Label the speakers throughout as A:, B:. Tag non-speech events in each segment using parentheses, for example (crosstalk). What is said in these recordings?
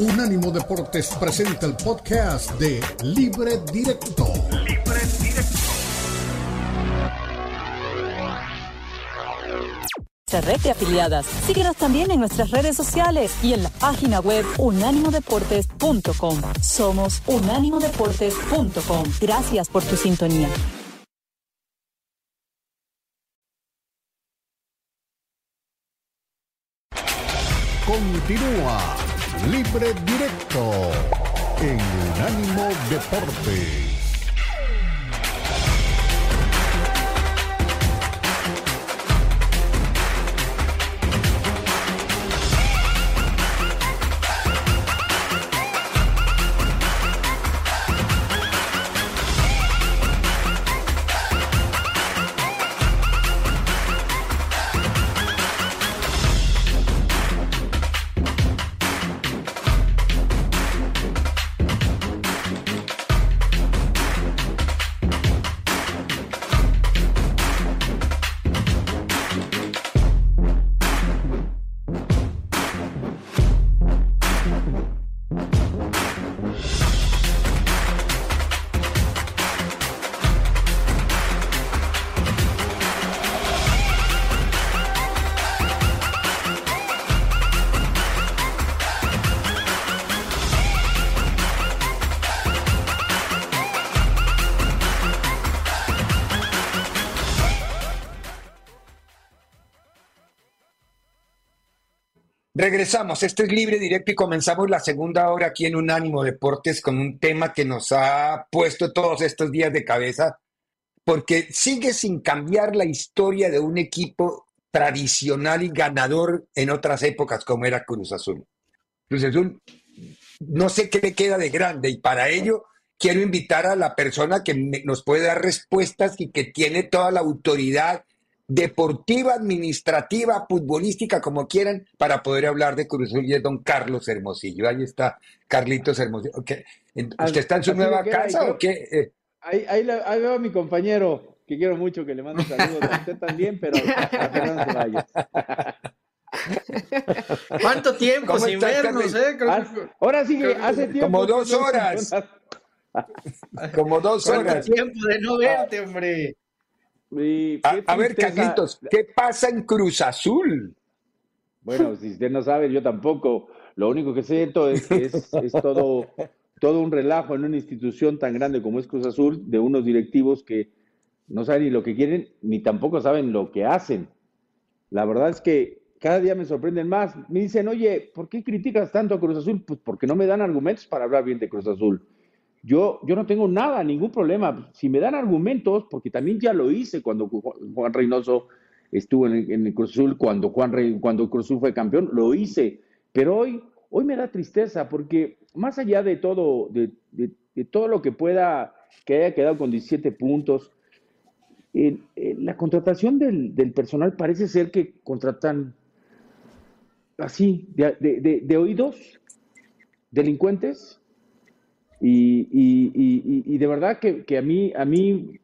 A: Unánimo Deportes presenta el podcast de Libre Directo. Libre Directo.
B: red de afiliadas. Síguenos también en nuestras redes sociales y en la página web unánimodeportes.com. Somos unánimodeportes.com. Gracias por tu sintonía.
A: Libre Directo en Unánimo Deportes.
C: Regresamos, este es libre, directo y comenzamos la segunda hora aquí en Unánimo Deportes con un tema que nos ha puesto todos estos días de cabeza, porque sigue sin cambiar la historia de un equipo tradicional y ganador en otras épocas como era Cruz Azul. Cruz Azul, no sé qué le queda de grande y para ello quiero invitar a la persona que nos puede dar respuestas y que tiene toda la autoridad deportiva, administrativa, futbolística, como quieran, para poder hablar de Cruz Azul y es don Carlos Hermosillo. Ahí está Carlitos Hermosillo. ¿Usted está en su nueva casa o qué?
D: Eh. Ahí, ahí, veo a mi compañero, que quiero mucho, que le mando saludos a usted también, pero a. (laughs)
E: ¿Cuánto tiempo sin vernos, eh?
D: Ahora sí que hace tiempo.
C: Como dos horas. Como dos horas.
E: tiempo de no verte, hombre?
C: A, ver, Carlitos, ¿qué pasa en Cruz Azul?
D: Bueno, si usted no sabe, yo tampoco. Lo único que siento es que es, todo, todo un relajo en una institución tan grande como es Cruz Azul, de unos directivos que no saben ni lo que quieren, ni tampoco saben lo que hacen. La verdad es que cada día me sorprenden más. Me dicen, oye, ¿por qué criticas tanto a Cruz Azul? Pues porque no me dan argumentos para hablar bien de Cruz Azul. Yo, yo no tengo nada, ningún problema. Si me dan argumentos, porque también ya lo hice cuando Juan Reynoso estuvo en el, Azul, cuando Juan Rey, cuando Cruz Azul fue campeón, lo hice. Pero hoy, hoy me da tristeza, porque más allá de todo, de, todo lo que pueda, que haya quedado con 17 puntos, la contratación del, del, personal parece ser que contratan así, de oídos, delincuentes, y, de verdad que, a mí, a mí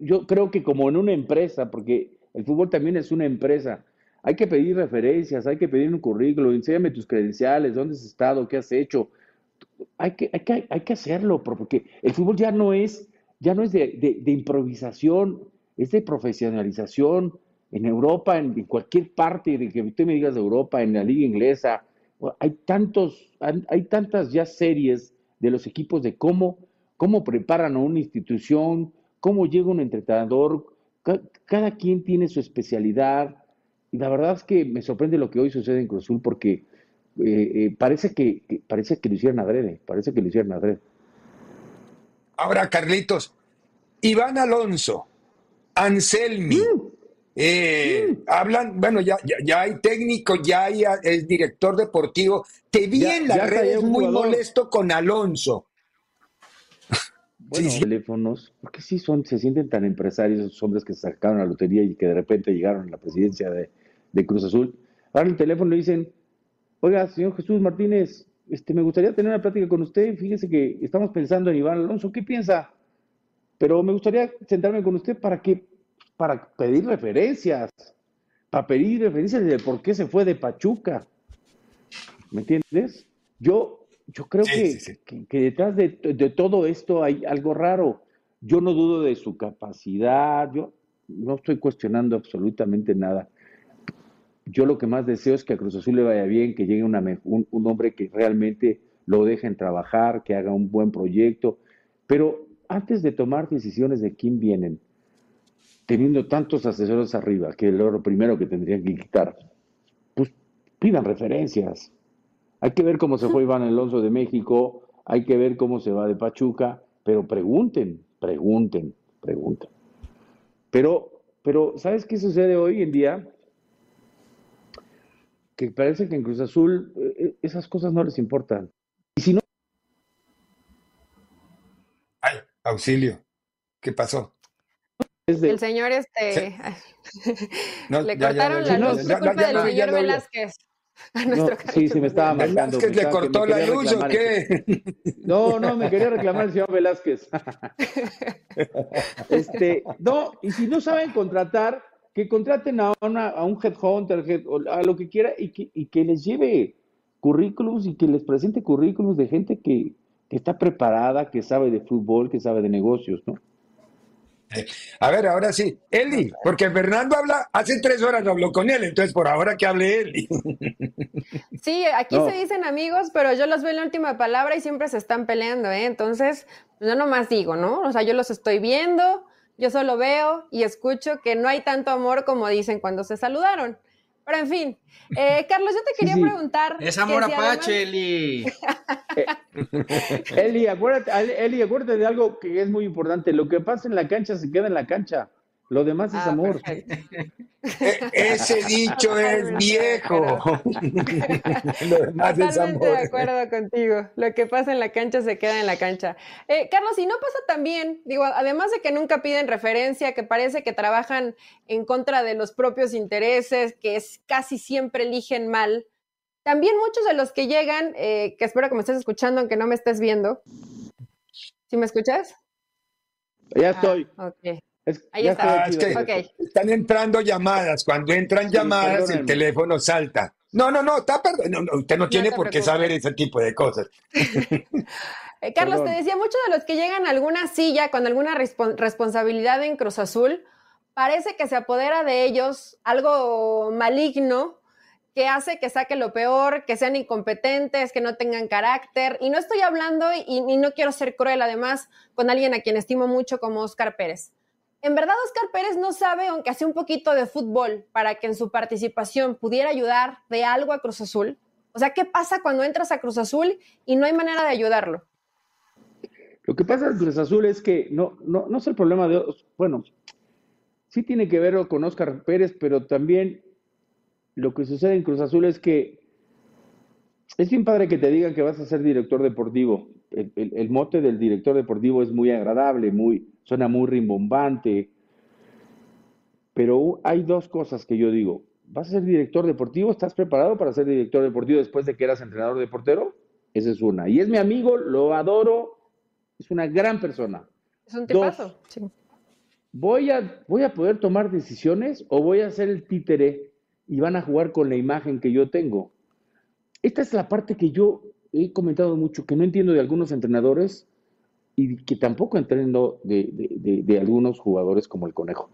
D: yo, creo que como en una empresa, porque el fútbol también es una empresa, hay que pedir referencias, hay que pedir un currículo, enséñame tus credenciales, dónde has estado, qué has hecho. Hay que, hay que, hay que hacerlo, porque el fútbol ya no es, ya no es de, improvisación, es de profesionalización. En Europa, en, en, cualquier parte de que usted me digas de Europa, en la liga inglesa, hay tantos, hay tantas ya series de los equipos de cómo, cómo preparan a una institución, cómo llega un entrenador, cada quien tiene su especialidad. Y la verdad es que me sorprende lo que hoy sucede en Cruzul porque eh, eh, parece, que, parece que lo hicieron adrede, parece que lo hicieron adrede.
C: Ahora, Carlitos, Iván Alonso, Anselmi. Eh, hablan, bueno, ya, ya, hay técnico, ya hay el director deportivo. Te vi en las redes muy molesto con Alonso.
D: Bueno, teléfonos, porque sí son, se sienten tan empresarios esos hombres que sacaron la lotería y que de repente llegaron a la presidencia de, Cruz Azul. Ahora el teléfono le dicen, oiga, señor Jesús Martínez, este, me gustaría tener una plática con usted. Fíjese que estamos pensando en Iván Alonso, ¿qué piensa? Pero me gustaría sentarme con usted para que para pedir referencias, para pedir referencias de por qué se fue de Pachuca. ¿Me entiendes? Yo, yo creo que, que, detrás de, de, todo esto hay algo raro. Yo no dudo de su capacidad, yo no estoy cuestionando absolutamente nada. Yo lo que más deseo es que a Cruz Azul le vaya bien, que llegue una, un, un hombre que realmente lo dejen trabajar, que haga un buen proyecto. Pero antes de tomar decisiones de quién vienen, teniendo tantos asesores arriba, que es lo primero que tendrían que quitar, pues pidan referencias. Hay que ver cómo se fue (laughs) Iván Alonso de México, hay que ver cómo se va de Pachuca, pero pregunten, pregunten, pregunten. Pero, pero ¿sabes qué sucede hoy en día? Que parece que en Cruz Azul eh, eh, esas cosas no les importan. Y si no...
C: Ay, auxilio. ¿Qué pasó?
F: El señor, este. (laughs) le cortaron la luz por culpa del señor Velázquez. (laughs) A nuestro
D: no, sí, sí, me estaba marcando.
C: ¿Velázquez le cortó la luz o qué? (laughs)
D: No, no, me quería reclamar el señor Velázquez. este, no, y si no saben contratar, que contraten a, una, a un headhunter, a lo que quiera, y que, y que les lleve currículums y que les presente currículums de gente que, que está preparada, que sabe de fútbol, que sabe de negocios, ¿no?
C: A ver, ahora sí. Eli, porque Fernando habla, hace tres horas no habló con él, entonces por ahora que hable Eli. (laughs)
F: Sí, aquí se dicen amigos, pero yo los veo en la última palabra y siempre se están peleando, ¿eh? Entonces, yo nomás digo, ¿no? O sea, yo los estoy viendo, yo solo veo y escucho que no hay tanto amor como dicen cuando se saludaron. Pero en fin, eh, Carlos, yo te quería preguntar.
E: Es amor apache, Eli. (laughs)
D: Eli, acuérdate, Eli, acuérdate de algo que es muy importante. Lo que pasa en la cancha se queda en la cancha. Lo demás es ah, amor. E,
C: ese dicho es viejo. (laughs)
F: Lo demás es amor. de acuerdo contigo. Lo que pasa en la cancha se queda en la cancha. Eh, Carlos, y no pasa también, digo, además de que nunca piden referencia, que parece que trabajan en contra de los propios intereses, que es, casi siempre eligen mal. También muchos de los que llegan, eh, que espero que me estés escuchando, aunque no me estés viendo. ¿Sí me escuchas?
D: Ya estoy.
F: Ah, Ahí está.
C: Están entrando llamadas. Cuando entran llamadas, el teléfono salta. No, no, no, está perdón. usted no, tiene por qué saber ese tipo de cosas. (laughs) (laughs)
F: Eh, Carlos, te decía, muchos de los que llegan a alguna silla con alguna responsabilidad en Cruz Azul, parece que se apodera de ellos algo maligno que hace que saque lo peor, que sean incompetentes, que no tengan carácter. Y no estoy hablando, y, y no quiero ser cruel además, con alguien a quien estimo mucho como Oscar Pérez en verdad Oscar Pérez no sabe, aunque hace un poquito de fútbol, para que en su participación pudiera ayudar de algo a Cruz Azul. O sea, ¿qué pasa cuando entras a Cruz Azul y no hay manera de ayudarlo?
D: Lo que pasa en Cruz Azul es que no, no, no es el problema de, bueno, sí tiene que ver con Oscar Pérez, pero también lo que sucede en Cruz Azul es que es bien padre que te digan que vas a ser director deportivo. El mote del director deportivo es muy agradable, muy, suena muy rimbombante, pero hay dos cosas que yo digo. ¿Vas a ser director deportivo? ¿Estás preparado para ser director deportivo después de que eras entrenador de portero? Esa es una. Y es mi amigo, lo adoro, es una gran persona.
F: Es un tipazo.
D: ¿voy, a, ¿Voy a poder tomar decisiones o voy a ser el títere y van a jugar con la imagen que yo tengo? Esta es la parte que yo he comentado mucho, que no entiendo de algunos entrenadores y que tampoco entiendo de, algunos jugadores como el Conejo.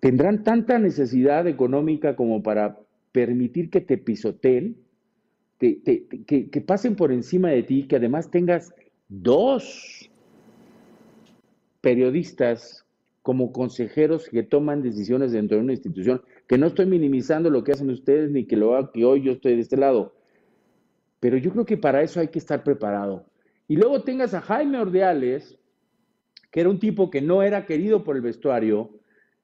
D: ¿Tendrán tanta necesidad económica como para permitir que te pisoteen, que, pasen por encima de ti, que además tengas dos periodistas como consejeros que toman decisiones dentro de una institución, que no estoy minimizando lo que hacen ustedes ni que lo haga que hoy yo estoy de este lado, pero yo creo que para eso hay que estar preparado. Y luego tengas a Jaime Ordeales, que era un tipo que no era querido por el vestuario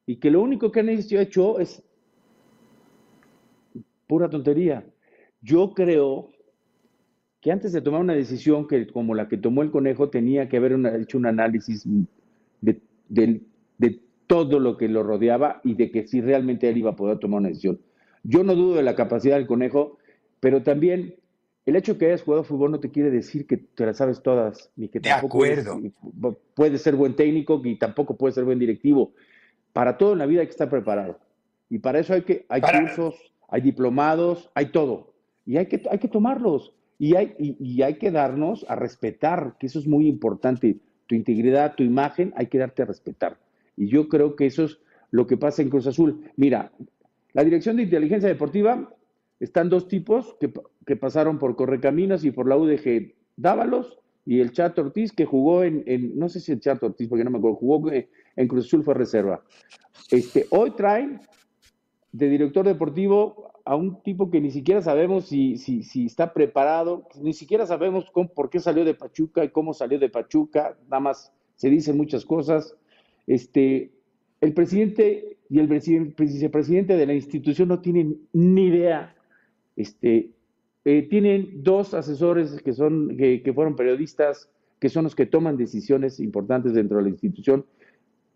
D: y que lo único que han hecho es pura tontería. Yo creo que antes de tomar una decisión que, como la que tomó el conejo, tenía que haber hecho un análisis de, de, todo lo que lo rodeaba y de que si realmente él iba a poder tomar una decisión. Yo no dudo de la capacidad del conejo, pero también el hecho de que hayas jugado fútbol no te quiere decir que te las sabes todas, ni que tampoco
C: acuerdo.
D: Puedes, ser buen técnico y tampoco puedes ser buen directivo. Para todo en la vida hay que estar preparado. Y para eso hay que hay cursos, hay diplomados, hay todo. y hay que, hay que tomarlos. Y hay, y, hay que darnos a respetar, que eso es muy importante. Tu integridad, tu imagen, hay que darte a respetar. Y yo creo que eso es lo que pasa en Cruz Azul. Mira, la Dirección de Inteligencia Deportiva están dos tipos que, que pasaron por Correcaminos y por la UDG. Dávalos y el Chato Ortiz, que jugó en, en, no sé si el Chato Ortiz, porque no me acuerdo, jugó en Cruz Azul, fue reserva. Este, hoy traen de director deportivo a un tipo que ni siquiera sabemos si, si, si está preparado, ni siquiera sabemos por qué salió de Pachuca y cómo salió de Pachuca, nada más se dicen muchas cosas. Este, el presidente y el vicepresidente de la institución no tienen ni idea. Este, eh, tienen dos asesores que, son, que, que fueron periodistas, que son los que toman decisiones importantes dentro de la institución.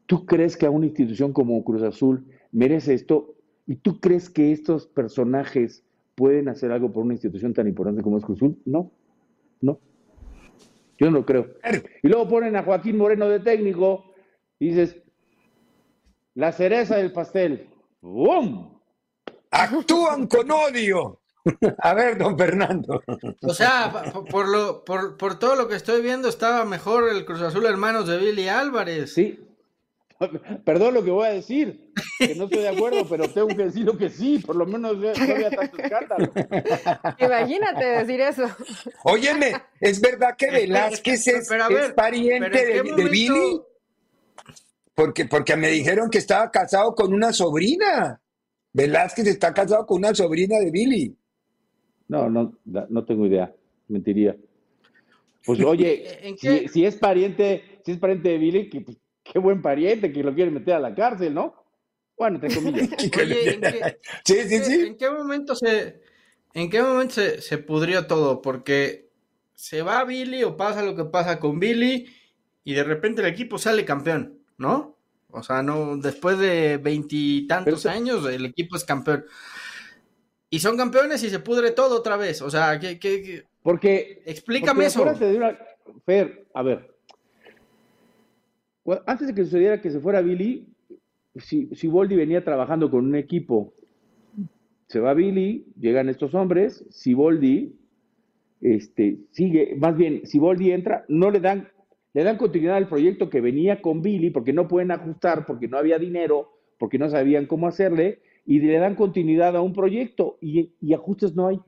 D: ¿Tú crees que a una institución como Cruz Azul merece esto? ¿Y tú crees que estos personajes pueden hacer algo por una institución tan importante como es Cruzul? No, no. Yo no lo creo. Y luego ponen a Joaquín Moreno de técnico y dices, la cereza del pastel. ¡Bum!
C: Actúan con odio. (laughs) A ver, don Fernando.
E: O sea, por, lo, por, por todo lo que estoy viendo, estaba mejor el Cruz Azul Hermanos de Billy Álvarez.
D: Sí, Perdón lo que voy a decir, que no estoy de acuerdo, pero tengo que decir lo que sí, por lo menos no había tanto escándalo.
F: Imagínate decir eso.
C: Óyeme, ¿es verdad que (laughs) Velázquez es, pariente de, Billy? Porque, porque me dijeron que estaba casado con una sobrina. Velázquez está casado con una sobrina de Billy.
D: No, no, no tengo idea, mentiría. Pues (laughs) oye, si, si, es pariente, si es pariente de Billy, que pues, qué buen pariente que lo quiere meter a la cárcel, ¿no? Bueno, te comillas. (laughs)
E: Oye, ¿en qué, (laughs) sí, sí, sí. ¿En qué momento se, en qué momento se, pudrió todo? Porque se va Billy o pasa lo que pasa con Billy y de repente el equipo sale campeón, ¿no? O sea, no, después de veintitantos años el equipo es campeón. Y son campeones y se pudre todo otra vez. O sea, ¿qué, qué,
D: Porque.
E: Explícame eso.
D: Fer, a ver, antes de que sucediera que se fuera Billy, si, si Boldi venía trabajando con un equipo, se va Billy, llegan estos hombres, si Boldi este, sigue, más bien, si Boldi entra, no le dan, le dan continuidad al proyecto que venía con Billy, porque no pueden ajustar, porque no había dinero, porque no sabían cómo hacerle, y le dan continuidad a un proyecto, y, ajustes no hay.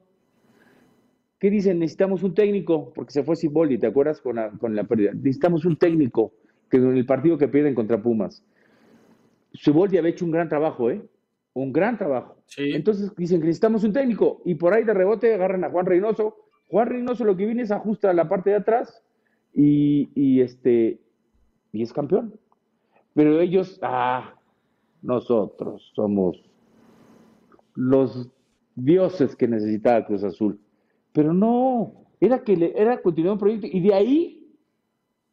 D: ¿Qué dicen? Necesitamos un técnico, porque se fue Siboldi, ¿te acuerdas con la, con la pérdida? Necesitamos un técnico que en el partido que pierden contra Pumas. Suboldi había hecho un gran trabajo, ¿eh? Un gran trabajo. Entonces dicen que necesitamos un técnico y por ahí de rebote agarran a Juan Reynoso. Juan Reynoso lo que viene es ajusta la parte de atrás y, este y es campeón. Pero ellos, ah, nosotros somos los dioses que necesitaba Cruz Azul. Pero no, era que le, era continuar un proyecto y de ahí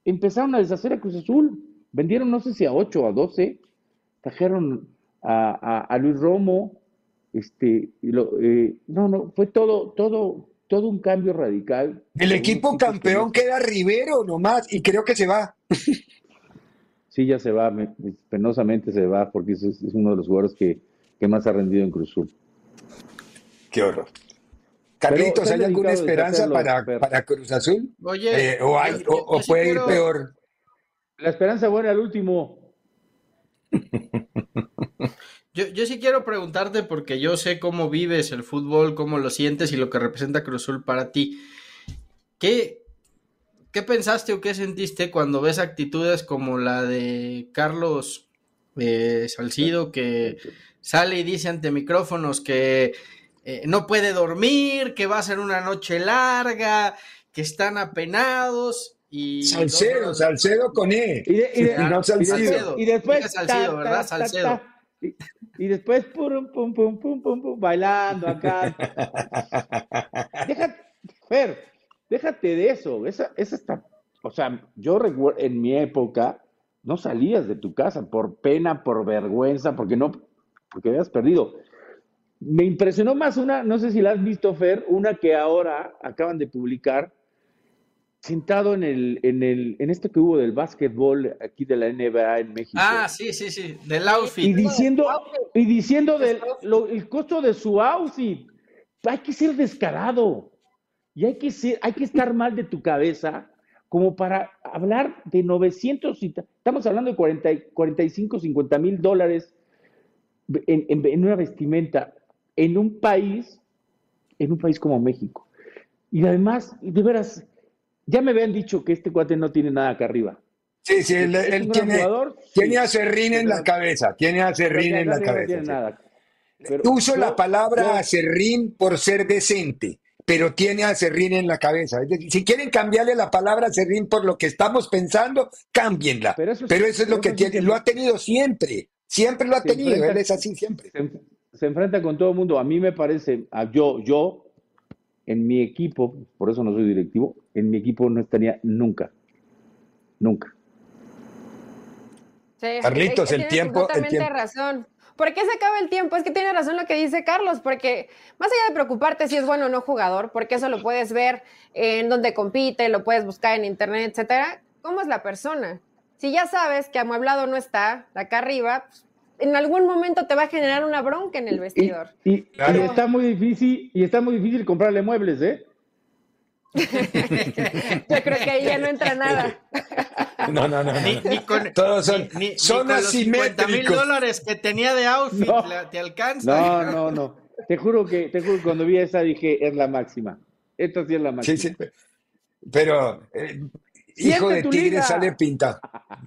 D: empezaron a deshacer a Cruz Azul. Vendieron, no sé si a 8 o a 12. Trajeron a, Luis Romo. Este, eh, no, no, fue todo, todo, todo un cambio radical.
C: El equipo campeón queda Rivero nomás y creo que se va.
D: Sí, ya se va, penosamente se va porque es, es uno de los jugadores que, que, más ha rendido en Cruz Azul.
C: Qué horror. Carlitos, ¿hay alguna esperanza para, Cruz Azul? Oye, eh, o, hay, o, puede ir peor.
D: La esperanza buena al último.
E: Yo, yo, sí quiero preguntarte porque yo sé cómo vives el fútbol, cómo lo sientes y lo que representa Cruz Azul para ti. ¿Qué, qué pensaste o qué sentiste cuando ves actitudes como la de Carlos eh, Salcido que sale y dice ante micrófonos que eh, no puede dormir, que va a ser una noche larga, que están apenados. Y
C: Salcedo, Salcedo con E.
D: Y,
C: no
D: Salcedo. Y, después. Salcedo, ¿verdad? Salcedo. y, después, pum, pum, pum, pum, pum, bailando acá. déjate, Fer, déjate de eso. Esa, esa está. O sea, yo recuerdo en mi época, no salías de tu casa por pena, por vergüenza, porque no, porque habías perdido. Me impresionó más una, no sé si la has visto, Fer, una que ahora acaban de publicar, sentado en el, en el, en esto que hubo del básquetbol aquí de la NBA en México.
E: Ah, sí, sí, sí, del outfit.
D: Y diciendo, y diciendo del el costo de su outfit. hay que ser descarado y hay que, ser, hay que estar mal de tu cabeza como para hablar de 900, estamos hablando de 40, 45, 50 mil dólares en, en, una vestimenta en un país, en un país como México. Y además, de veras, ya me habían dicho que este cuate no tiene nada acá arriba.
C: Sí, sí, él, tiene, tiene a Serrín en la cabeza, tiene a Serrín en la cabeza. Uso la palabra a Serrín por ser decente, pero tiene a Serrín en la cabeza. si quieren cambiarle la palabra a Serrín por lo que estamos pensando, cámbienla. Pero eso, es lo que tiene, lo ha tenido siempre, siempre lo ha tenido, él es así siempre.
D: Se, enfrenta con todo el mundo. A mí me parece, a yo, yo, en mi equipo, por eso no soy directivo, en mi equipo no estaría nunca, nunca.
C: Carlitos, el tiempo.
F: El tiempo. razón. ¿Por qué se acaba el tiempo? Es que tiene razón lo que dice Carlos, porque más allá de preocuparte si es bueno o no jugador, porque eso lo puedes ver en donde compite, lo puedes buscar en internet, etcétera. ¿Cómo es la persona? Si ya sabes que amueblado no está acá arriba, pues, en algún momento te va a generar una bronca en el vestidor.
D: Y, está muy difícil, y está muy difícil comprarle muebles, ¿eh? (laughs)
F: Yo creo que ahí ya no entra nada. (laughs)
C: No, no, no. Ni, con, Todos son, ni, son asimétricos.
E: mil dólares que tenía de outfit te alcanza.
D: No, no, no. Te juro que, te juro que cuando vi esa dije, es la máxima. Esta sí es la máxima. Sí, sí.
C: Pero, eh, hijo de tigre sale pinta.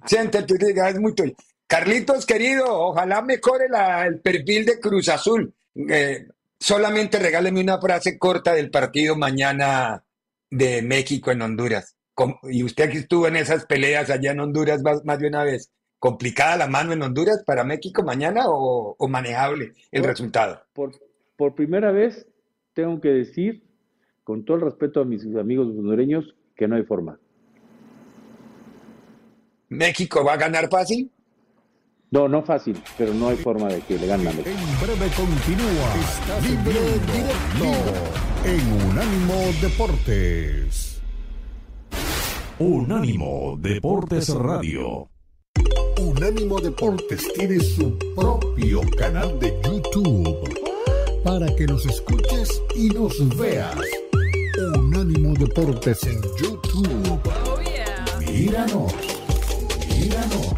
C: Siente tu liga, es muy tuyo. Carlitos, querido, ojalá mejore el perfil de Cruz Azul. Eh, solamente regáleme una frase corta del partido mañana de México en Honduras. Y usted que estuvo en esas peleas allá en Honduras más, de una vez, ¿complicada la mano en Honduras para México mañana o, manejable el resultado?
D: Por, por primera vez tengo que decir, con todo el respeto a mis amigos hondureños, que no hay forma.
C: ¿México va a ganar fácil?
D: No, no fácil, pero no hay forma de que le ganen En
A: breve continúa. libre directo en Unánimo Deportes. Unánimo Deportes Radio. Unánimo Deportes tiene su propio canal de YouTube para que nos escuches y nos veas. Unánimo Deportes en YouTube. Oh, míranos, míranos.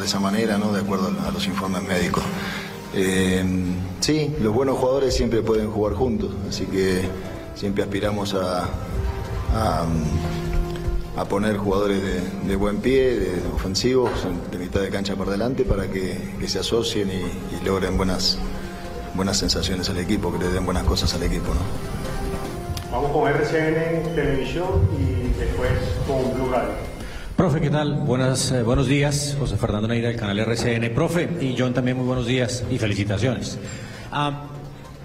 G: De esa manera, ¿no? de acuerdo a los informes médicos. Eh, sí, los buenos jugadores siempre pueden jugar juntos, así que siempre aspiramos a, a, poner jugadores de, buen pie, de, ofensivos, de mitad de cancha por delante, para que, se asocien y, logren buenas, buenas sensaciones al equipo, que le den buenas cosas al equipo. ¿no?
H: Vamos con RCN Televisión y después con Blue Radio.
I: Profe, ¿qué tal? Buenas, eh, buenos días. José Fernando Neira del canal RCN. Profe, y John también muy buenos días y felicitaciones. Ah,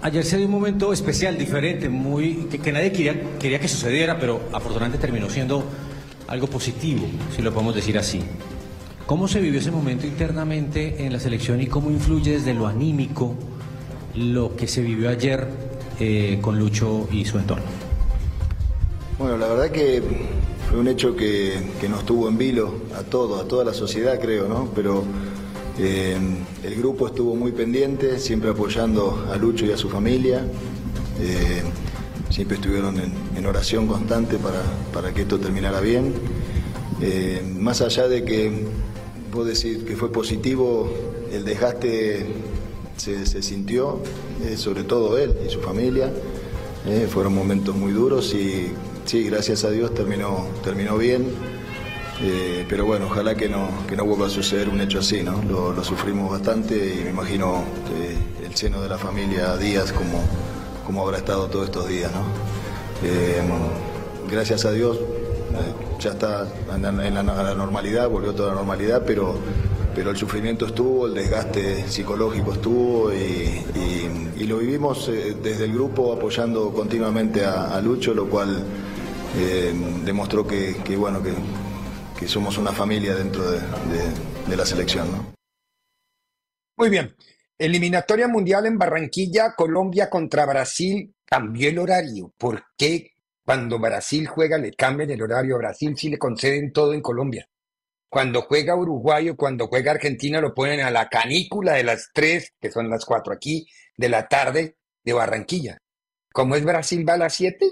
I: ayer se dio un momento especial, diferente, muy que, nadie quería, que sucediera, pero afortunadamente terminó siendo algo positivo, si lo podemos decir así. ¿Cómo se vivió ese momento internamente en la selección y cómo influye desde lo anímico lo que se vivió ayer eh, con Lucho y su entorno?
G: Bueno, la verdad que un hecho que, nos tuvo en vilo a todo, a toda la sociedad creo, ¿no? Pero eh, el grupo estuvo muy pendiente, siempre apoyando a Lucho y a su familia. Eh, siempre estuvieron en, oración constante para, que esto terminara bien. Eh, más allá de que puedo decir que fue positivo, el desgaste se, sintió, sobre todo él y su familia. Fueron momentos muy duros y sí, gracias a Dios terminó, terminó bien. Eh, pero bueno, ojalá que no, que no vuelva a suceder un hecho así, ¿no? Lo, sufrimos bastante y me imagino el seno de la familia Díaz como, como habrá estado todos estos días, ¿no? Eh, gracias a Dios ya está en la, la normalidad, volvió toda la normalidad, pero pero el sufrimiento estuvo, el desgaste psicológico estuvo y, lo vivimos eh, desde el grupo apoyando continuamente a, Lucho, lo cual eh, demostró que, bueno que, somos una familia dentro de, la selección.
C: Muy bien. Eliminatoria mundial en Barranquilla, Colombia contra Brasil, cambió el horario. ¿Por qué cuando Brasil juega le cambian el horario a Brasil si le conceden todo en Colombia? Cuando juega Uruguay o cuando juega Argentina lo ponen a la canícula de las tres, que son las cuatro aquí, de la tarde de Barranquilla. ¿Cómo es Brasil va a las siete?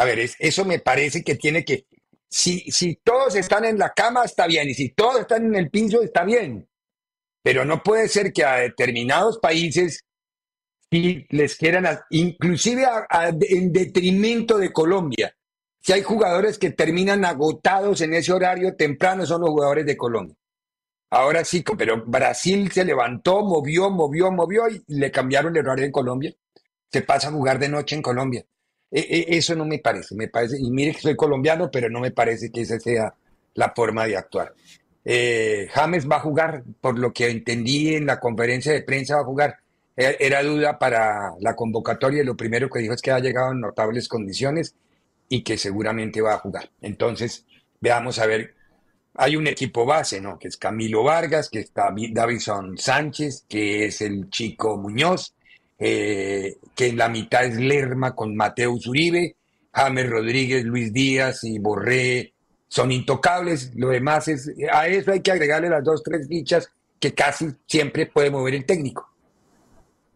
C: A ver, eso me parece que tiene que... Si, si todos están en la cama, está bien. Y si todos están en el piso, está bien. Pero no puede ser que a determinados países les quieran, inclusive en detrimento de Colombia, si hay jugadores que terminan agotados en ese horario temprano, son los jugadores de Colombia. Ahora sí, pero Brasil se levantó, movió, movió, movió y le cambiaron el horario en Colombia. Se pasa a jugar de noche en Colombia. E, e, eso no me parece, me parece, y mire que soy colombiano, pero no me parece que esa sea la forma de actuar. Eh, James va a jugar, por lo que entendí en la conferencia de prensa, va a jugar. E, era duda para la convocatoria y lo primero que dijo es que ha llegado en notables condiciones y que seguramente va a jugar. Entonces, veamos a ver. Hay un equipo base, ¿no? Que es Camilo Vargas, que está Davison Sánchez, que es el chico Muñoz, eh, que en la mitad es Lerma con Mateus Uribe, James Rodríguez, Luis Díaz y Borré son intocables. Lo demás es, a eso hay que agregarle las dos, tres fichas que casi siempre puede mover el técnico.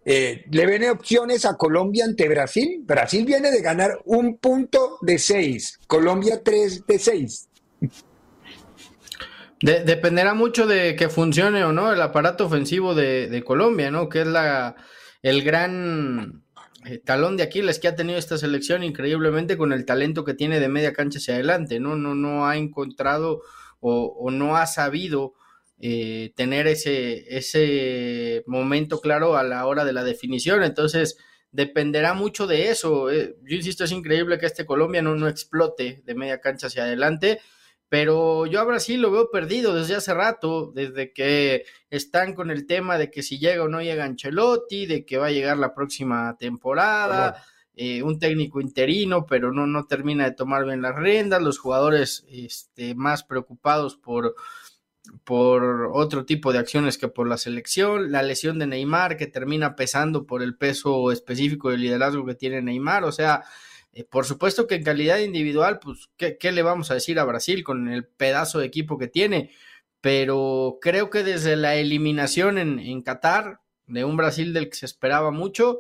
C: Eh, ¿Le ven opciones a Colombia ante Brasil? Brasil viene de ganar un punto de seis, Colombia tres de seis.
E: dependerá mucho de que funcione o no el aparato ofensivo de, Colombia, ¿no? Que es la, el gran eh, talón de Aquiles que ha tenido esta selección increíblemente con el talento que tiene de media cancha hacia adelante, ¿no? No, no ha encontrado o, no ha sabido eh, tener ese, ese momento claro a la hora de la definición. Entonces, dependerá mucho de eso. Eh, yo insisto, es increíble que este Colombia no, no explote de media cancha hacia adelante, pero yo a Brasil lo veo perdido desde hace rato, desde que están con el tema de que si llega o no llega Ancelotti, de que va a llegar la próxima temporada. Eh, un técnico interino, pero no, no termina de tomar bien las riendas, los jugadores este, más preocupados por, por otro tipo de acciones que por la selección, la lesión de Neymar que termina pesando por el peso específico de liderazgo que tiene Neymar, o sea, eh, por supuesto que en calidad individual, pues, ¿qué, ¿qué, le vamos a decir a Brasil con el pedazo de equipo que tiene? Pero creo que desde la eliminación en, en Qatar, de un Brasil del que se esperaba mucho,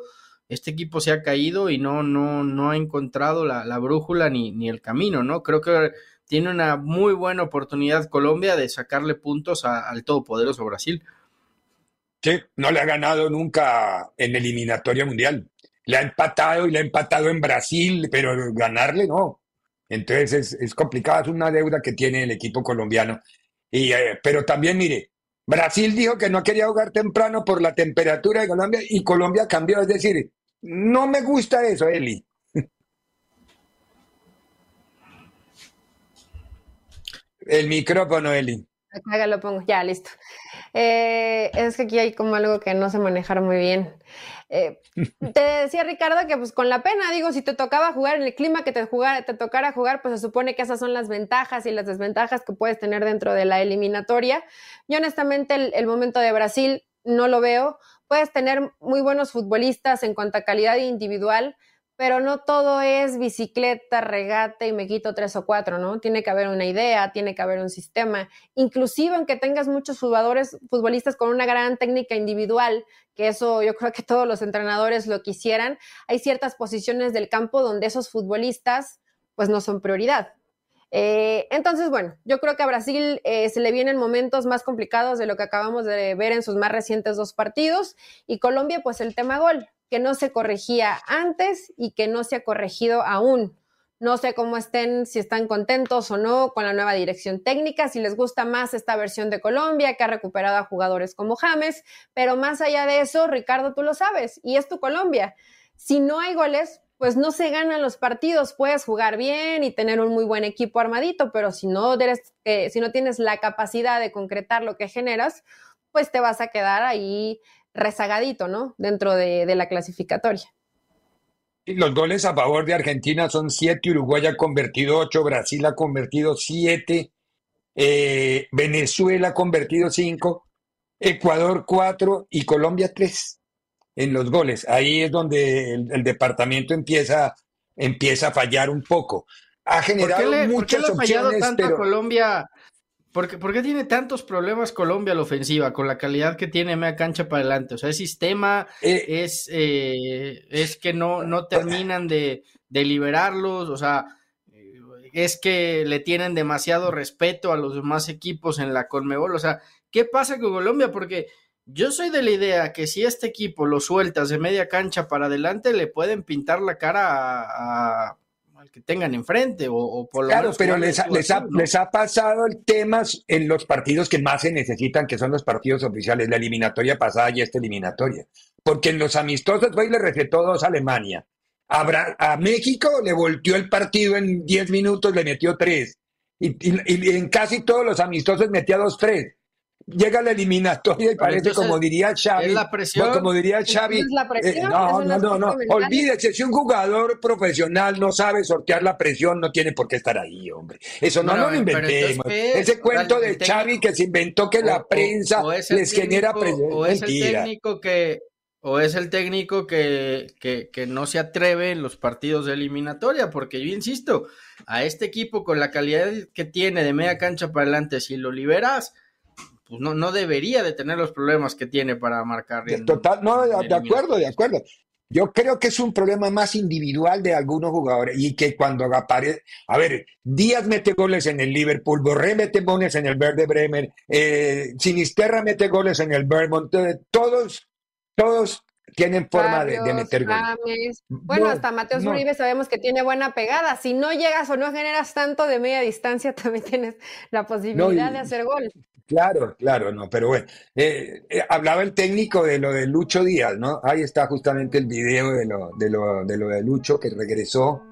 E: este equipo se ha caído y no, no, no ha encontrado la, la brújula ni, ni el camino, ¿no? Creo que tiene una muy buena oportunidad Colombia de sacarle puntos al todopoderoso Brasil.
C: Sí, no le ha ganado nunca en eliminatoria mundial. Le ha empatado y le ha empatado en Brasil, pero ganarle no. Entonces es, complicado, es una deuda que tiene el equipo colombiano. Y, eh, pero también, mire, Brasil dijo que no quería jugar temprano por la temperatura de Colombia y Colombia cambió. Es decir, no me gusta eso, Eli. (laughs) El micrófono, Eli.
F: Acá lo pongo, ya, listo. Eh, es que aquí hay como algo que no se manejar muy bien. Eh, (laughs) te decía Ricardo que pues con la pena, digo, si te tocaba jugar en el clima que te, te tocara jugar, pues se supone que esas son las ventajas y las desventajas que puedes tener dentro de la eliminatoria. Yo honestamente el momento de Brasil no lo veo. Puedes tener muy buenos futbolistas en cuanto a calidad individual, pero no todo es bicicleta, regate y me quito tres o cuatro, ¿no? Tiene que haber una idea, tiene que haber un sistema. Inclusive aunque tengas muchos jugadores, futbolistas con una gran técnica individual, que eso yo creo que todos los entrenadores lo quisieran, hay ciertas posiciones del campo donde esos futbolistas pues no son prioridad. Eh, entonces, bueno, yo creo que a Brasil eh, se le vienen momentos más complicados de lo que acabamos de ver en sus más recientes dos partidos y Colombia, pues el tema gol que no se corregía antes y que no se ha corregido aún. No sé cómo estén, si están contentos o no con la nueva dirección técnica, si les gusta más esta versión de Colombia que ha recuperado a jugadores como James, pero más allá de eso, Ricardo, tú lo sabes, y es tu Colombia. Si no hay goles, pues no se ganan los partidos. Puedes jugar bien y tener un muy buen equipo armadito, pero si no, eh, si no tienes la capacidad de concretar lo que generas, pues te vas a quedar ahí rezagadito, ¿no? Dentro de, de la clasificatoria.
C: Los goles a favor de Argentina son siete, Uruguay ha convertido ocho, Brasil ha convertido siete, eh, Venezuela ha convertido cinco, Ecuador cuatro y Colombia tres en los goles. Ahí es donde el, departamento empieza, empieza a fallar un poco. Ha generado muchas ¿por qué le ha fallado
E: tanto a Colombia ¿Por qué, tiene tantos problemas Colombia a la ofensiva con la calidad que tiene media cancha para adelante? O sea, es sistema, eh, es, eh, es que no, no terminan de, liberarlos, o sea, es que le tienen demasiado respeto a los demás equipos en la Conmebol. O sea, ¿qué pasa con Colombia? Porque yo soy de la idea que si este equipo lo sueltas de media cancha para adelante, le pueden pintar la cara a que tengan enfrente o, por lo
C: Claro, pero les, ha, les, ha, pasado el tema en los partidos que más se necesitan, que son los partidos oficiales, la eliminatoria pasada y esta eliminatoria. Porque en los amistosos hoy le recetó dos a Alemania. A, a México le volteó el partido en 10 minutos, le metió tres. Y, y, en casi todos los amistosos metía dos, tres llega la eliminatoria y parece como diría Xavi,
E: la presión,
C: como diría Xavi, eh, no, no, no, no, olvídese, si un jugador profesional no sabe sortear la presión, no tiene por qué estar ahí, hombre. Eso no, no lo inventemos. Ese cuento de Xavi que se inventó que la prensa les genera presión.
E: O es el técnico que o es el técnico que, que, que, no se atreve en los partidos de eliminatoria, porque yo insisto, a este equipo con la calidad que tiene de media cancha para adelante, si lo liberas, pues no, no debería de tener los problemas que tiene para marcar.
C: Total, no, de, acuerdo, de acuerdo. Yo creo que es un problema más individual de algunos jugadores y que cuando aparece, a ver, Díaz mete goles en el Liverpool, Borré mete goles en el Verde Bremen, eh, Sinisterra mete goles en el Vermont, todos, todos tienen forma de, meter goles.
F: Bueno, hasta Mateo Uribe sabemos que tiene buena pegada. Si no llegas o no generas tanto de media distancia, (laughs) también tienes la posibilidad de hacer gol.
C: Claro, claro, no, pero bueno, eh, eh, hablaba el técnico de lo de Lucho Díaz, ¿no? Ahí está justamente el video de lo, de lo, de lo de Lucho que regresó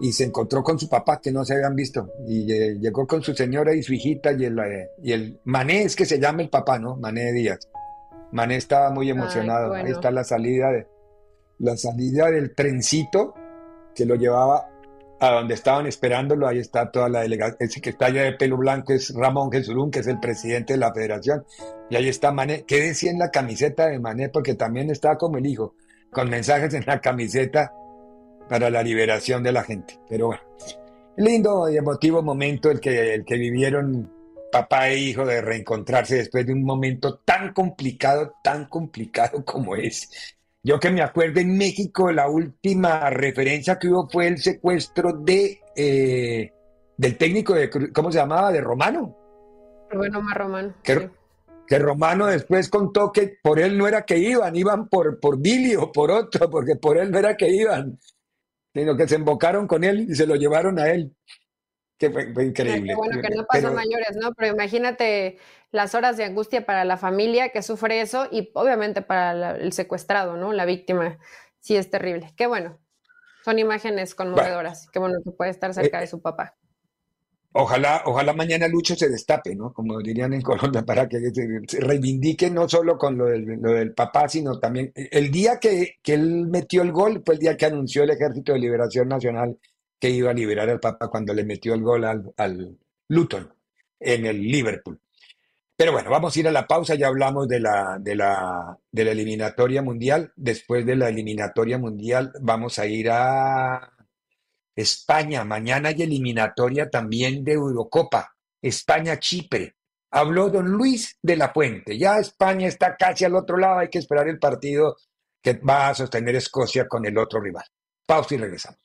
C: y se encontró con su papá que no se habían visto y eh, llegó con su señora y su hijita y el, y el Mané es que se llama el papá, ¿no? Mané Díaz. Mané estaba muy emocionado. Ahí está la salida de la salida del trencito que lo llevaba a donde estaban esperándolo, ahí está toda la delegación, ese que está allá de pelo blanco es Ramón Jesurún, que es el presidente de la federación, y ahí está Mané, ¿qué decía en la camiseta de Mané? Porque también estaba como el hijo, con mensajes en la camiseta para la liberación de la gente, pero bueno, lindo y emotivo momento el que, el que vivieron papá e hijo de reencontrarse después de un momento tan complicado, tan complicado como es yo que me acuerdo en México, la última referencia que hubo fue el secuestro de eh, del técnico de, ¿cómo se llamaba? De Romano.
F: Bueno, más Romano.
C: Que, Romano después contó que por él no era que iban, iban por, por Billy o por otro, porque por él no era que iban, sino que se embocaron con él y se lo llevaron a él. Fue, increíble.
F: bueno, que no pasó mayores, ¿no? Pero imagínate las horas de angustia para la familia que sufre eso y obviamente para el secuestrado, ¿no? La víctima. Sí, es terrible. Qué bueno. Son imágenes conmovedoras. Qué bueno que puede estar cerca de eh, su papá.
C: Ojalá, ojalá mañana Lucho se destape, ¿no? Como dirían en Colombia, (laughs) para que se, reivindique no solo con lo del, lo del, papá, sino también. El día que, que, él metió el gol fue el día que anunció el Ejército de Liberación Nacional que iba a liberar al papá cuando le metió el gol al, al Luton en el Liverpool. Pero bueno, vamos a ir a la pausa, ya hablamos de la, de la, de la eliminatoria mundial. Después de la eliminatoria mundial vamos a ir a España. Mañana hay eliminatoria también de Eurocopa. España-Chipre. Habló don Luis de la Puente. Ya España está casi al otro lado, hay que esperar el partido que va a sostener Escocia con el otro rival. Pausa y regresamos.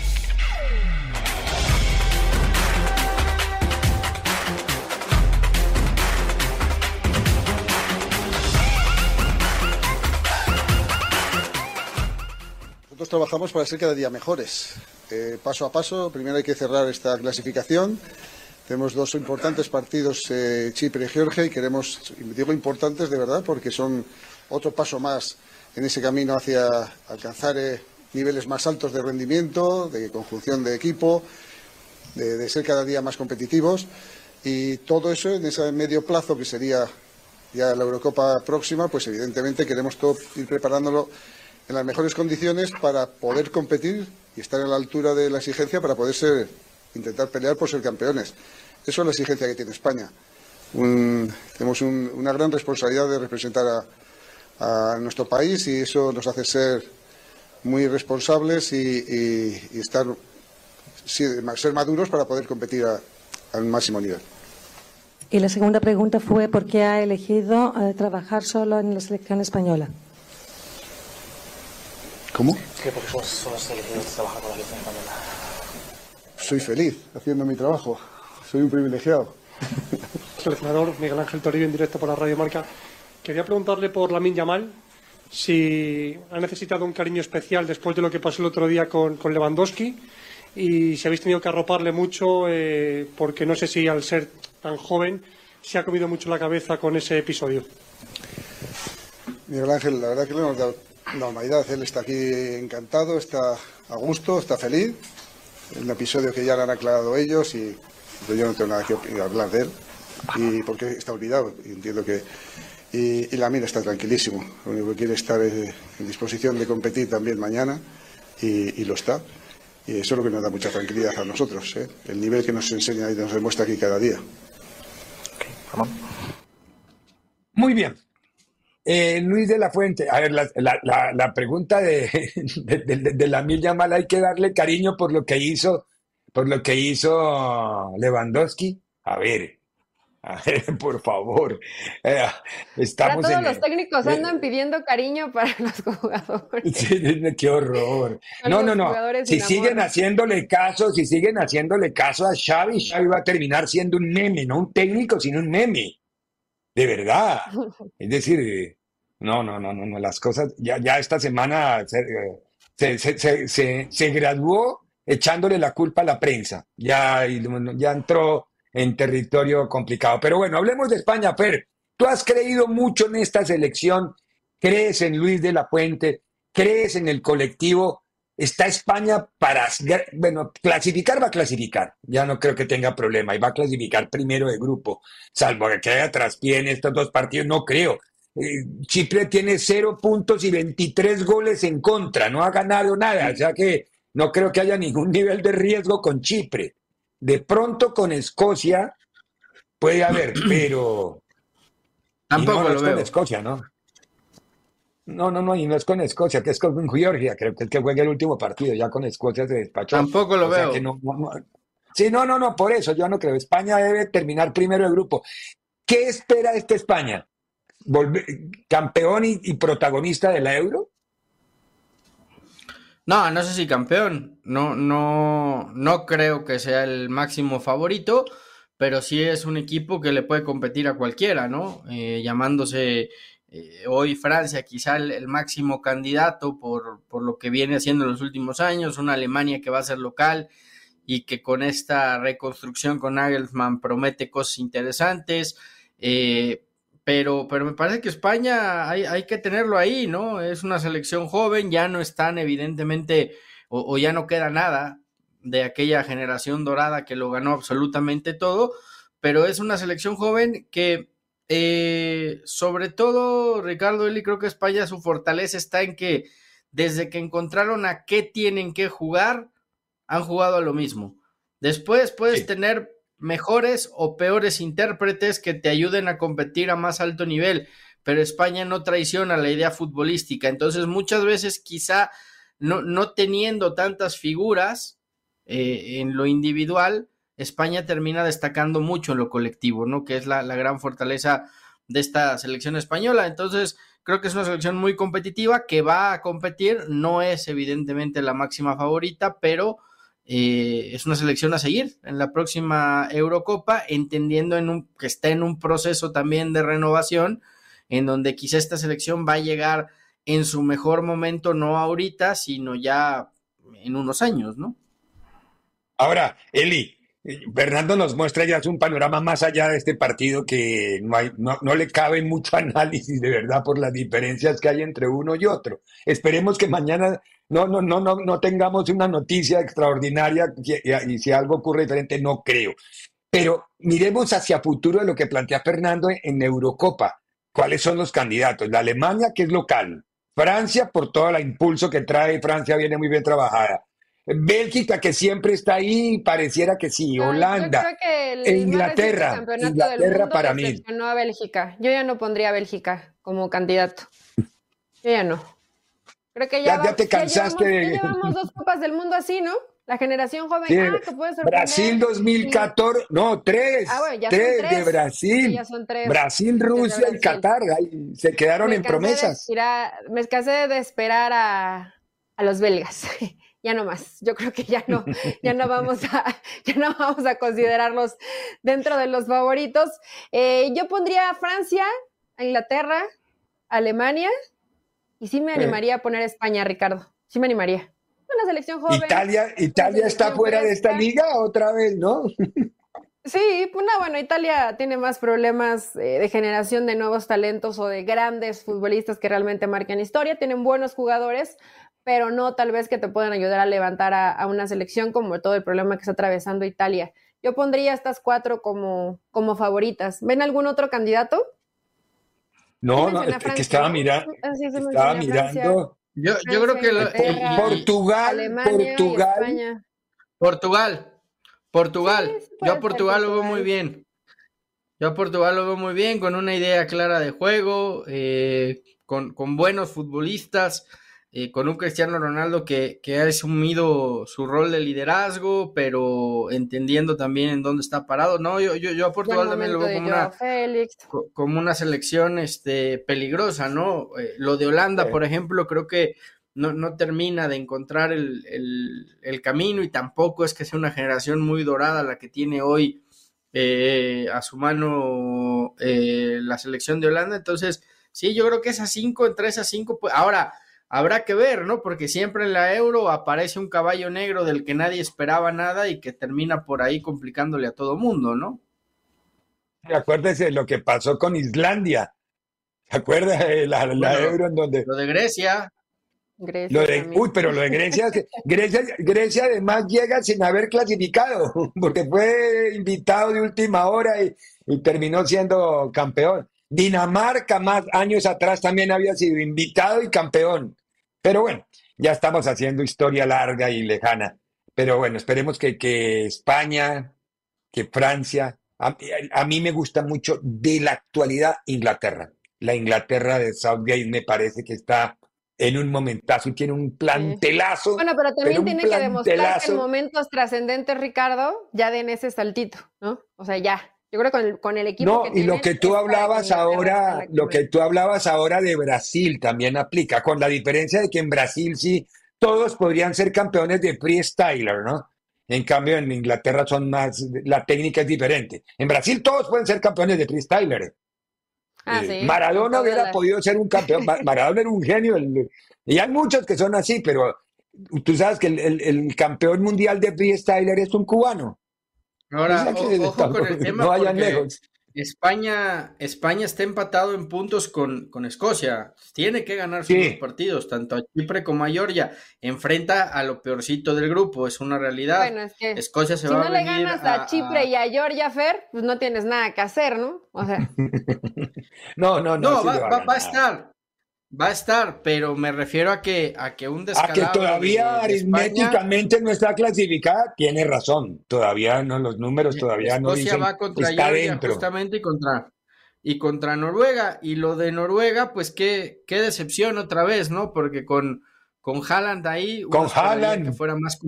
J: Trabajamos para ser cada día mejores. Eh, paso a paso, primero hay que cerrar esta clasificación. Tenemos dos importantes partidos, eh, Chipre y Georgia, y queremos, digo importantes de verdad, porque son otro paso más en ese camino hacia alcanzar eh, niveles más altos de rendimiento, de conjunción de equipo, de, de, ser cada día más competitivos. Y todo eso en ese medio plazo, que sería ya la Eurocopa próxima, pues evidentemente queremos todo ir preparándolo en las mejores condiciones para poder competir y estar a la altura de la exigencia para poder ser, intentar pelear por ser campeones. Eso es la exigencia que tiene España. Tenemos un, una gran responsabilidad de representar a, nuestro país y eso nos hace ser muy responsables y estar, ser maduros para poder competir a, al máximo nivel.
K: Y la segunda pregunta fue por qué ha elegido eh, trabajar solo en la selección española.
J: ¿Cómo?
L: ¿Qué porque somos, somos elegidos de trabajar con la selección española?
J: Soy feliz haciendo mi trabajo. Soy un privilegiado. (laughs)
M: Seleccionador Miguel Ángel Toribio en directo por la Radio Marca. Quería preguntarle por Lamin Yamal si ha necesitado un cariño especial después de lo que pasó el otro día con, con Lewandowski y si habéis tenido que arroparle mucho eh, porque no sé si al ser tan joven se ha comido mucho la cabeza con ese episodio.
J: Miguel Ángel, la verdad que le hemos dado normalidad. Él está aquí encantado, está a gusto, está feliz. Es un episodio que ya lo han aclarado ellos y yo no tengo nada que hablar de él. Y porque está olvidado. Y entiendo que. Y, y la mina está tranquilísimo. Lo único que quiere es estar en disposición de competir también mañana y, y lo está. Y eso es lo que nos da mucha tranquilidad a nosotros. ¿eh? El nivel que nos enseña y nos demuestra aquí cada día.
C: Muy bien. Eh, Luis de la Fuente, a ver, la, la, la, la pregunta de, (laughs) de, de, de la mil llamada hay que darle cariño por lo que hizo, por lo que hizo Lewandowski. A ver, (laughs) a ver, por favor. Eh, estamos
F: todos
C: en,
F: los técnicos eh, andan pidiendo cariño para los (laughs) jugadores.
C: Sí, qué horror. No, no, no. Si siguen haciéndole caso, si siguen haciéndole caso a Xavi, Xavi va a terminar siendo un meme, no un técnico, sino un meme. De verdad. (laughs) Es decir, no, no, no, no, no las cosas, ya, ya esta semana se, se, se, se, se graduó echándole la culpa a la prensa. Ya, ya entró en territorio complicado. Pero bueno, hablemos de España, Fer. Tú has creído mucho en esta selección, crees en Luis de la Puente, crees en el colectivo. Está España para, bueno, clasificar va a clasificar. Ya no creo que tenga problema y va a clasificar primero de grupo, salvo que haya traspié en estos dos partidos, no creo. Eh, Chipre tiene cero puntos y 23 goles en contra, no ha ganado nada, o sea que no creo que haya ningún (laughs) nivel de riesgo con Chipre. De pronto con Escocia puede haber, (clears throat) pero
E: tampoco
C: no,
E: lo
C: es
E: veo.
C: con Escocia, ¿no? No, no, no, y no es con Escocia, que es con Georgia, creo que es que juega el último partido, ya con Escocia se despachó.
E: Tampoco lo
C: o sea
E: veo.
C: que no, no, no. Sí, no, no, no, por eso yo no creo. España debe terminar primero de grupo. ¿Qué espera esta España? ¿Volver, ¿Campeón y, y protagonista de la Euro?
E: No, no sé si campeón. No, no, no creo que sea el máximo favorito, pero sí es un equipo que le puede competir a cualquiera, ¿no? Eh, llamándose eh, hoy Francia quizá el, máximo candidato por, por, lo que viene haciendo en los últimos años, una Alemania que va a ser local y que con esta reconstrucción con Nagelsmann promete cosas interesantes. Eh, pero, pero me parece que España hay, hay, que tenerlo ahí, ¿no? Es una selección joven, ya no están evidentemente, o, ya no queda nada de aquella generación dorada que lo ganó absolutamente todo, pero es una selección joven que, eh, sobre todo, Ricardo Eli, creo que España su fortaleza está en que desde que encontraron a qué tienen que jugar, han jugado a lo mismo. Después puedes sí. tener mejores o peores intérpretes que te ayuden a competir a más alto nivel, pero España no traiciona la idea futbolística, entonces muchas veces quizá no, no teniendo tantas figuras, eh, en lo individual, España termina destacando mucho en lo colectivo, ¿no? Que es la, gran fortaleza de esta selección española. Entonces, creo que es una selección muy competitiva que va a competir, no es evidentemente la máxima favorita, pero eh, es una selección a seguir en la próxima Eurocopa, entendiendo que está en un proceso también de renovación, en donde quizá esta selección va a llegar en su mejor momento, no ahorita, sino ya en unos años, ¿no?
C: Ahora, Eli, Fernando nos muestra ya un panorama más allá de este partido que no, hay, no, no, le cabe mucho (laughs) análisis de verdad por las diferencias que hay entre uno y otro. Esperemos que mañana no, no, no, no, no tengamos una noticia extraordinaria y, y si algo ocurre diferente, no creo. Pero miremos hacia futuro de lo que plantea Fernando en Eurocopa. ¿Cuáles son los candidatos? La Alemania, que es local. Francia, por todo el impulso que trae, Francia viene muy bien trabajada. Bélgica, que siempre está ahí, pareciera que sí, Holanda, e Inglaterra, Inglaterra para mí.
F: No a Bélgica. Yo ya no pondría a Bélgica como candidato. Yo ya no. Creo que ya,
C: ya, ya te cansaste
F: ya llevamos, ya llevamos dos copas del mundo así, ¿no? La generación joven,
C: sí.
F: ah, que puede
C: Brasil 2014, no, tres,
F: ah, bueno,
C: tres,
F: tres,
C: de Brasil.
F: Sí, ya son tres.
C: Brasil, Rusia
F: Brasil.
C: y Qatar, ahí se quedaron
F: me
C: en promesas.
F: Me cansé de esperar a, a los belgas. (laughs) ya no más. Yo creo que ya no, (laughs) ya no vamos a, (laughs) ya no vamos a considerarlos dentro de los favoritos. Eh, yo pondría a Francia, a Inglaterra, a Alemania, y sí me animaría a poner a España, Ricardo. Sí me animaría. Una selección joven.
C: Italia, Italia está fuera de esta liga otra vez, ¿no?
F: Sí, pues no, bueno, Italia tiene más problemas eh, de generación de nuevos talentos o de grandes futbolistas que realmente marcan historia. Tienen buenos jugadores, pero no tal vez que te puedan ayudar a levantar a, a, una selección como todo el problema que está atravesando Italia. Yo pondría estas cuatro como, como favoritas. ¿Ven algún otro candidato?
C: No, no, es que estaba, mira,
F: sí,
C: estaba mirando.
E: Yo, yo creo que lo,
C: Portugal,
F: Alemania
C: Portugal,
E: Portugal, Portugal.
F: Sí,
E: yo a Portugal lo veo muy bien. Yo a Portugal lo veo muy bien, con una idea clara de juego, eh, con, con buenos futbolistas eh, con un Cristiano Ronaldo que, que, ha asumido su rol de liderazgo, pero entendiendo también en dónde está parado. No, yo, yo, yo a Portugal también lo veo como una, como una selección este, peligrosa, ¿no? Eh, lo de Holanda, sí. por ejemplo, creo que no, no termina de encontrar el, el, el, camino y tampoco es que sea una generación muy dorada la que tiene hoy eh, a su mano la selección de Holanda. Entonces, sí, yo creo que esas cinco, entre esas cinco, pues ahora habrá que ver, ¿no? Porque siempre en la euro aparece un caballo negro del que nadie esperaba nada y que termina por ahí complicándole a todo mundo, ¿no?
C: Acuérdese de lo que pasó con Islandia. ¿Se acuerda de la, la euro en donde...
E: Lo de Grecia.
F: Grecia
C: lo de, uy, pero lo de Grecia, (laughs) Grecia, Grecia además llega sin haber clasificado, (laughs) porque fue invitado de última hora y, y terminó siendo campeón. Dinamarca más años atrás también había sido invitado y campeón. Pero bueno, ya estamos haciendo historia larga y lejana. Pero bueno, esperemos que, que España, que Francia, a, a, mí me gusta mucho de la actualidad Inglaterra. La Inglaterra de Southgate me parece que está en un momentazo y tiene un plantelazo.
F: Bueno, pero también pero tiene que demostrar que en momentos trascendentes, Ricardo, ya den ese saltito, ¿no? O sea, ya. Yo creo que con el, con el equipo.
C: No,
F: que
C: y
F: tienen,
C: lo que tú hablabas ahora, lo que tú hablabas ahora de Brasil también aplica, con la diferencia de que en Brasil sí todos podrían ser campeones de freestyler, ¿no? En cambio, en Inglaterra son más, la técnica es diferente. En Brasil todos pueden ser campeones de freestyler.
F: Ah,
C: eh,
F: sí.
C: Maradona hubiera podido ser un campeón. Maradona era un genio. Y hay muchos que son así, pero tú sabes que el, el, el campeón mundial de freestyler es un cubano.
E: Ahora, o, ojo con el tema no lejos. España, España está empatado en puntos con, con Escocia. Tiene que ganar sus sí. partidos, tanto a Chipre como a Georgia. Enfrenta a lo peorcito del grupo, es una realidad.
F: Bueno, es que
E: Escocia se
F: si
E: va
F: no
E: a
F: le ganas a, a, Chipre y a Georgia, Fer, pues no tienes nada que hacer, ¿no? O sea. (laughs)
C: no, no, no.
E: No,
C: sí
E: va, va, va, a estar. Va a estar, pero me refiero a que a que un descalabro
C: A que todavía de, aritméticamente España, no está clasificada, tiene razón. Todavía no, los números todavía
E: Escocia
C: no dicen
E: va contra
C: está
E: Georgia
C: dentro.
E: justamente y contra y contra Noruega. Y lo de Noruega, pues qué, qué decepción otra vez, ¿no? Porque con, con Haaland ahí,
C: con Haaland
E: que fuera más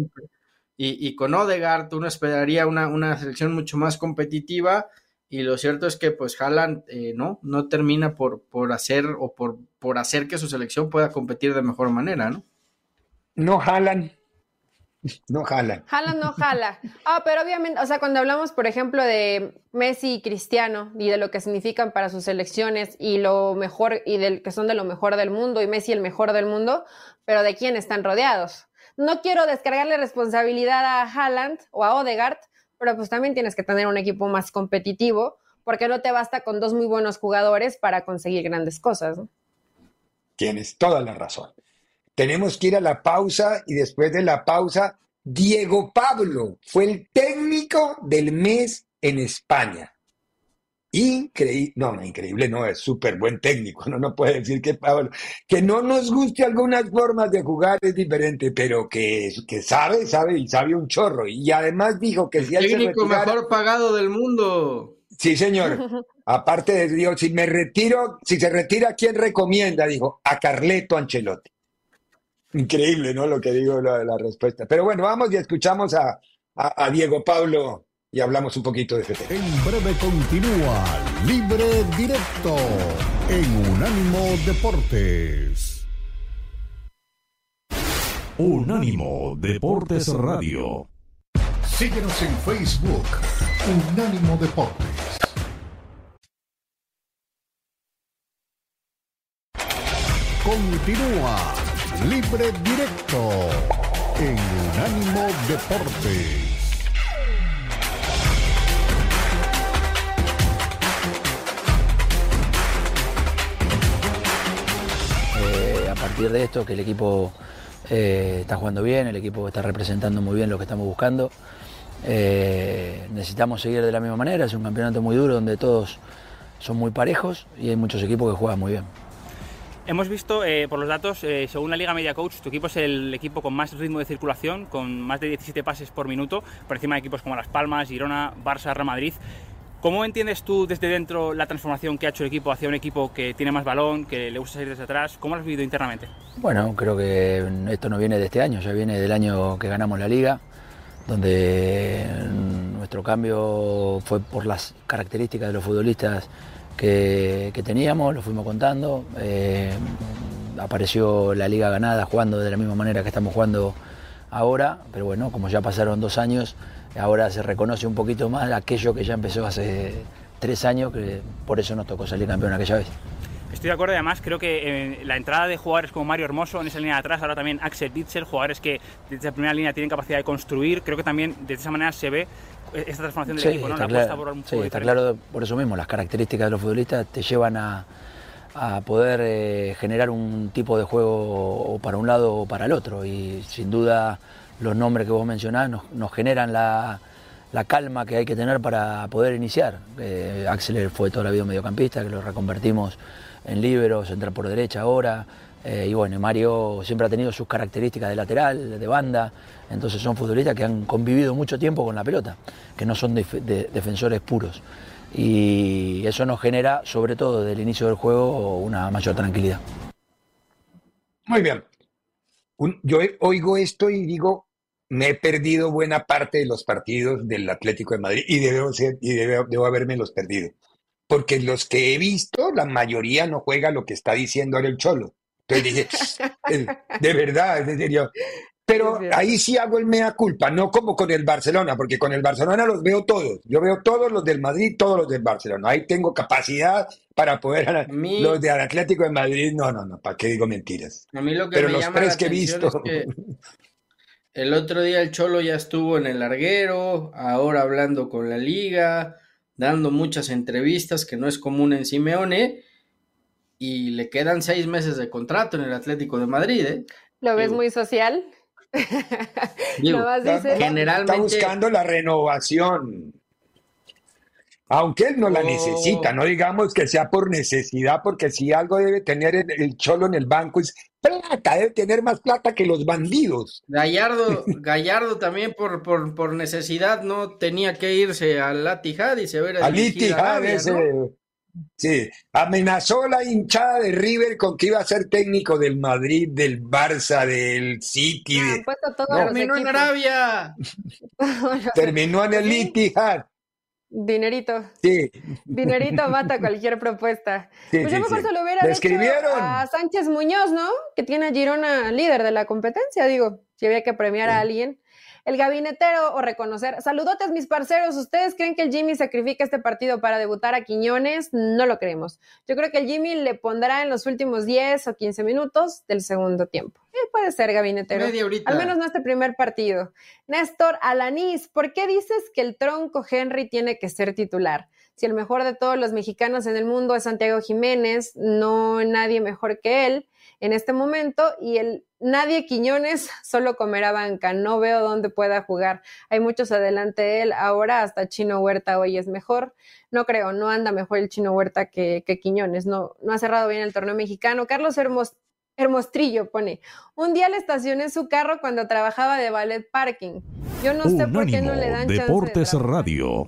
E: y, con Odegaard uno esperaría una, una, selección mucho más competitiva y lo cierto es que pues Haaland eh, no, no termina por, por hacer o por, por hacer que su selección pueda competir de mejor manera, ¿no?
C: No jalan, no jala.
F: Jala no jala. Ah, pero obviamente, o sea, cuando hablamos, por ejemplo, de Messi y Cristiano y de lo que significan para sus selecciones y lo mejor y del que son de lo mejor del mundo y Messi el mejor del mundo, pero de quién están rodeados. No quiero descargarle responsabilidad a Haaland o a Odegaard, pero pues también tienes que tener un equipo más competitivo porque no te basta con dos muy buenos jugadores para conseguir grandes cosas.
C: Tienes toda la razón. Tenemos que ir a la pausa y después de la pausa, Diego Pablo fue el técnico del mes en España. Increíble, no, no, increíble, no, es súper buen técnico, (laughs) no, no puede decir que Pablo, que no nos guste algunas formas de jugar es diferente, pero que, que sabe, sabe y sabe un chorro. Y además dijo que
E: si el técnico mejor pagado del mundo.
C: Sí, señor. (laughs) Aparte de Dios, si me retiro, si se retira, ¿quién recomienda? Dijo, a Carleto Ancelotti. Increíble, ¿no? Lo que digo la, la respuesta. Pero bueno, vamos y escuchamos a, a, Diego Pablo y hablamos un poquito de FT.
A: En breve continúa Libre Directo en Unánimo Deportes. Unánimo Deportes Radio. Síguenos en Facebook, Unánimo Deportes. Continúa Libre Directo en Unánimo Deportes.
N: De esto, que el equipo eh, está jugando bien, el equipo está representando muy bien lo que estamos buscando. Eh, necesitamos seguir de la misma manera, es un campeonato muy duro donde todos son muy parejos y hay muchos equipos que juegan muy bien.
O: Hemos visto eh, por los datos, según la Liga Media Coach, tu equipo es el equipo con más ritmo de circulación, con más de 17 pases por minuto, por encima de equipos como Las Palmas, Girona, Barça, Real Madrid. ¿Cómo entiendes tú desde dentro la transformación que ha hecho el equipo hacia un equipo que tiene más balón, que le gusta salir desde atrás? ¿Cómo lo has vivido internamente?
N: Bueno, creo que esto no viene de este año, ya viene del año que ganamos la Liga, donde nuestro cambio fue por las características de los futbolistas que, teníamos, lo fuimos contando. Eh, apareció la liga ganada jugando de la misma manera que estamos jugando ahora, pero bueno, como ya pasaron dos años, ahora se reconoce un poquito más aquello que ya empezó hace tres años, que por eso nos tocó salir campeón aquella vez.
O: Estoy de acuerdo, además creo que eh, la entrada de jugadores como Mario Hermoso en esa línea de atrás, ahora también Axel Witzel, jugadores que desde la primera línea tienen capacidad de construir, creo que también de esa manera se ve esta transformación del equipo, ¿no?
N: Está claro, sí, está claro por eso mismo, las características de los futbolistas te llevan a, poder eh, generar un tipo de juego o para un lado o para el otro y sin duda los nombres que vos mencionás nos, generan la, calma que hay que tener para poder iniciar. Eh, Axel fue toda la vida mediocampista, que lo reconvertimos en libero, central por derecha ahora. Eh, y bueno, Mario siempre ha tenido sus características de lateral, de banda, entonces son futbolistas que han convivido mucho tiempo con la pelota, que no son defensores puros. Y eso nos genera, sobre todo desde el inicio del juego, una mayor tranquilidad.
C: Muy bien. yo oigo esto y digo, me he perdido buena parte de los partidos del Atlético de Madrid y debo, ser, y debo, debo haberme los perdido. Porque los que he visto, la mayoría no juega lo que está diciendo ahora el Cholo. Entonces dije, de verdad, en serio. Pero ahí sí hago el mea culpa, no como con el Barcelona, porque con el Barcelona los veo todos. Yo veo todos los del Madrid, todos los del Barcelona. Ahí tengo capacidad para poder. los del Atlético de Madrid, no, no, no, ¿para qué digo mentiras?
E: A mí lo que Pero me los llama tres que he visto. (laughs) el otro día el Cholo ya estuvo en el larguero, ahora hablando con la liga, dando muchas entrevistas, que no es común en Simeone y le quedan seis meses de contrato en el Atlético de Madrid. ¿eh?
F: ¿Lo ves muy social? (laughs)
C: generalmente... Está buscando la renovación. Aunque él no la necesita, oh. no digamos que sea por necesidad, porque si algo debe tener el, cholo en el banco es plata, debe tener más plata que los bandidos.
E: Gallardo, (laughs) Gallardo también por, por, necesidad no tenía que irse al Latijad y se ver
C: al Ese, Sí, amenazó la hinchada de River con que iba a ser técnico del Madrid, del Barça, del City. de...
E: Terminó en Arabia. (laughs)
C: Terminó en el Etihad.
F: Dinerito.
C: Sí.
F: Dinerito mata (laughs) cualquier propuesta.
C: Sí,
F: pues
C: sí,
F: yo mejor
C: sí.
F: se lo hubiera
C: ¿Le
F: dicho
C: escribieron?
F: a Sánchez Muñoz, ¿no? Que tiene a Girona líder de la competencia, digo, si había que premiar a alguien. El gabinetero o reconocer. Saludotes, mis parceros. ¿Ustedes creen que el Jimmy sacrifica este partido para debutar a Quiñones? No lo creemos. Yo creo que el Jimmy le pondrá en los últimos 10 o 15 minutos del segundo tiempo. Eh, puede ser, gabinetero.
E: Media horita.
F: Al menos no este primer partido. Néstor Alanís, ¿por qué dices que el tronco Henry tiene que ser titular? Si el mejor de todos los mexicanos en el mundo es Santiago Jiménez, no nadie mejor que él en este momento y el nadie Quiñones (laughs) solo comerá banca, no veo dónde pueda jugar. Hay muchos adelante de él, ahora hasta Chino Huerta hoy es mejor. No creo, no anda mejor el Chino Huerta que, que Quiñones, no, no ha cerrado bien el torneo mexicano. Carlos Hermos, Hermostrillo pone, un día le estacioné su carro cuando trabajaba de ballet parking. Yo no sé por qué no le dan chance de
A: Deportes. Radio.